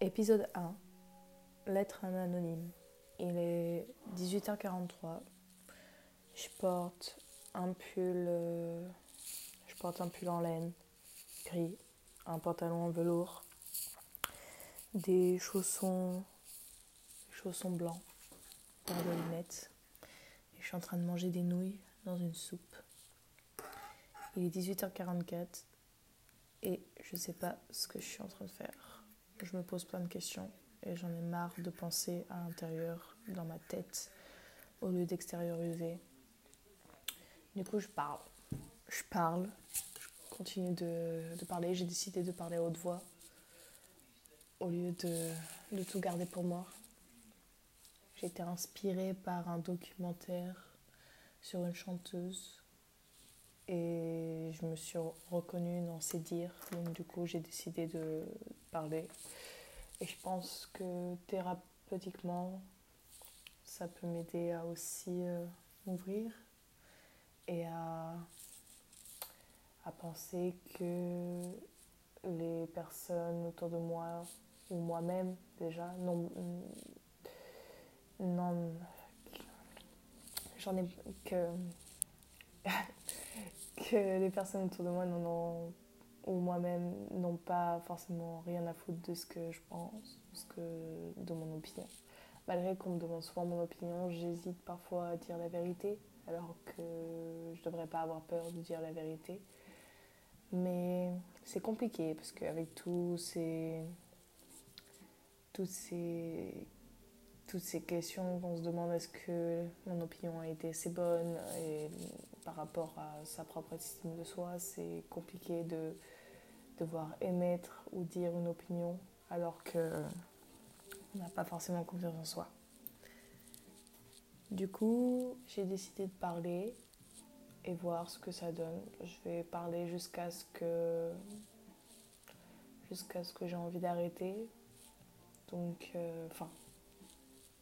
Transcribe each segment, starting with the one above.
Épisode 1. Lettre à un anonyme. Il est 18h43. Je porte un pull. euh, Je porte un pull en laine gris, un pantalon en velours, des chaussons, chaussons blancs, paire de lunettes. Et je suis en train de manger des nouilles dans une soupe. Il est 18h44 et je sais pas ce que je suis en train de faire. Je me pose plein de questions et j'en ai marre de penser à l'intérieur, dans ma tête, au lieu d'extérioriser. Du coup, je parle. Je parle. Je continue de, parler. J'ai décidé de parler à haute voix au lieu de, de tout garder pour moi. J'ai été inspirée par un documentaire sur une chanteuse et je me suis reconnue dans ses dires. Donc du coup, j'ai décidé de parler. Et je pense que thérapeutiquement, ça peut m'aider à aussi euh, m'ouvrir et à, à penser que les personnes autour de moi ou moi-même déjà non non j'en ai que que les personnes autour de moi n'en ont ou moi-même n'ont pas forcément rien à foutre de ce que je pense, ce que, de mon opinion. Malgré qu'on me demande souvent mon opinion, j'hésite parfois à dire la vérité, alors que je devrais pas avoir peur de dire la vérité. Mais c'est compliqué parce qu'avec tous ces, toutes ces questions qu'on se demande est-ce que mon opinion a été assez bonne et par rapport à sa propre estime de soi, c'est compliqué de devoir émettre ou dire une opinion alors que on n'a pas forcément confiance en soi. Du coup, j'ai décidé de parler et voir ce que ça donne. Je vais parler jusqu'à ce que jusqu'à ce que j'ai envie d'arrêter. Donc, enfin,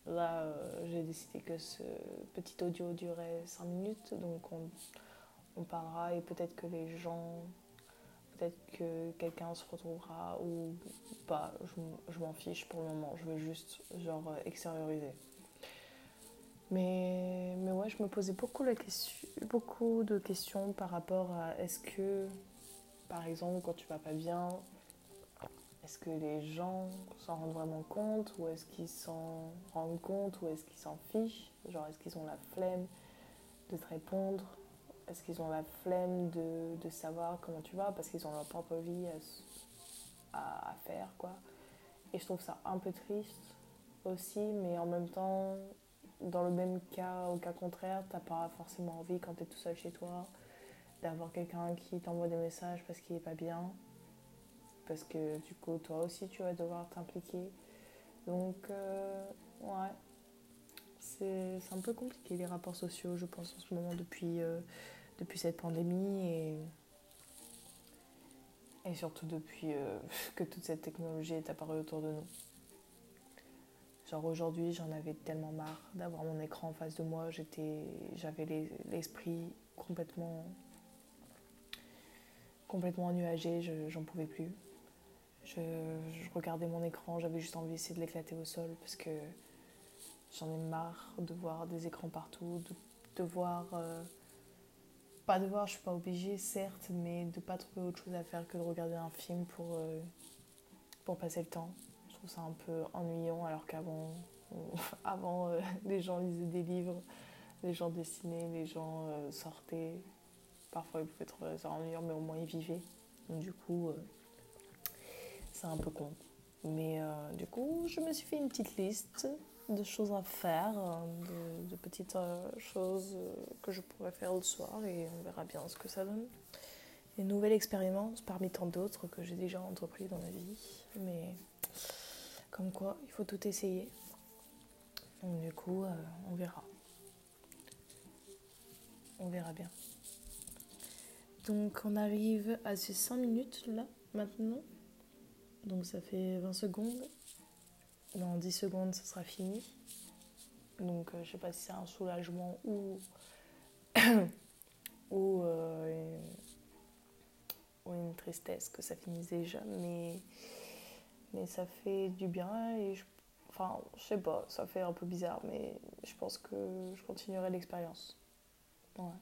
là, euh, j'ai décidé que ce petit audio durait 5 minutes, donc on, on parlera et peut-être que les gens, peut-être que quelqu'un se retrouvera ou pas. Je, je m'en fiche pour le moment. Je veux juste genre extérioriser. Mais, mais ouais, je me posais beaucoup, la question, beaucoup de questions par rapport à est-ce que, par exemple, quand tu vas pas bien, est-ce que les gens s'en rendent vraiment compte ou est-ce qu'ils s'en rendent compte ou est-ce qu'ils s'en fichent? Genre, est-ce qu'ils ont la flemme de te répondre? Est-ce qu'ils ont la flemme de, de, savoir comment tu vas? Parce qu'ils ont leur propre vie à, à, à faire, quoi. Et je trouve ça un peu triste aussi, mais en même temps, dans le même cas, au cas contraire, t'as pas forcément envie quand t'es tout seul chez toi d'avoir quelqu'un qui t'envoie des messages parce qu'il est pas bien. Parce que du coup, toi aussi, tu vas devoir t'impliquer. Donc, euh, ouais, c'est un peu compliqué les rapports sociaux, je pense, en ce moment depuis, euh, depuis cette pandémie et, et surtout depuis euh, que toute cette technologie est apparue autour de nous. Genre aujourd'hui, j'en avais tellement marre d'avoir mon écran en face de moi. J'avais l'esprit complètement, complètement ennuagé. J'en pouvais plus. Je, regardais mon écran, j'avais juste envie d'essayer de l'éclater au sol parce que j'en ai marre de voir des écrans partout, de, de voir. Euh, pas de voir, je suis pas obligée, certes, mais de pas trouver autre chose à faire que de regarder un film pour, euh, pour passer le temps je trouve ça un peu ennuyant alors qu'avant avant, euh, les gens lisaient des livres, les gens dessinaient, les gens sortaient. Parfois ils pouvaient trouver ça ennuyant mais au moins ils vivaient. Donc, du coup, c'est un peu con. Mais euh, du coup, je me suis fait une petite liste de choses à faire, de, de petites euh, choses que je pourrais faire le soir et on verra bien ce que ça donne. Une nouvelle expérience parmi tant d'autres que j'ai déjà entrepris dans ma vie. Mais comme quoi, il faut tout essayer. Donc du coup, euh, on verra. On verra bien. Donc on arrive à ces 5 minutes là, maintenant. Donc ça fait 20 secondes. Dans 10 secondes, ça sera fini. Donc euh, je sais pas si c'est un soulagement ou, ou, euh, une... ou une tristesse que ça finisse déjà. Mais Mais ça fait du bien et je, enfin, je sais pas, ça fait un peu bizarre, mais je pense que je continuerai l'expérience. Ouais.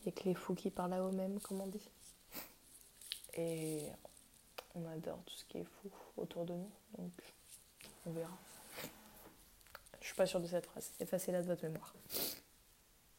Il n'y a que les fous qui parlent à eux-mêmes, comme on dit. Et on adore tout ce qui est fou autour de nous, donc on verra. Je suis pas sûre de cette phrase, effacez-la de votre mémoire.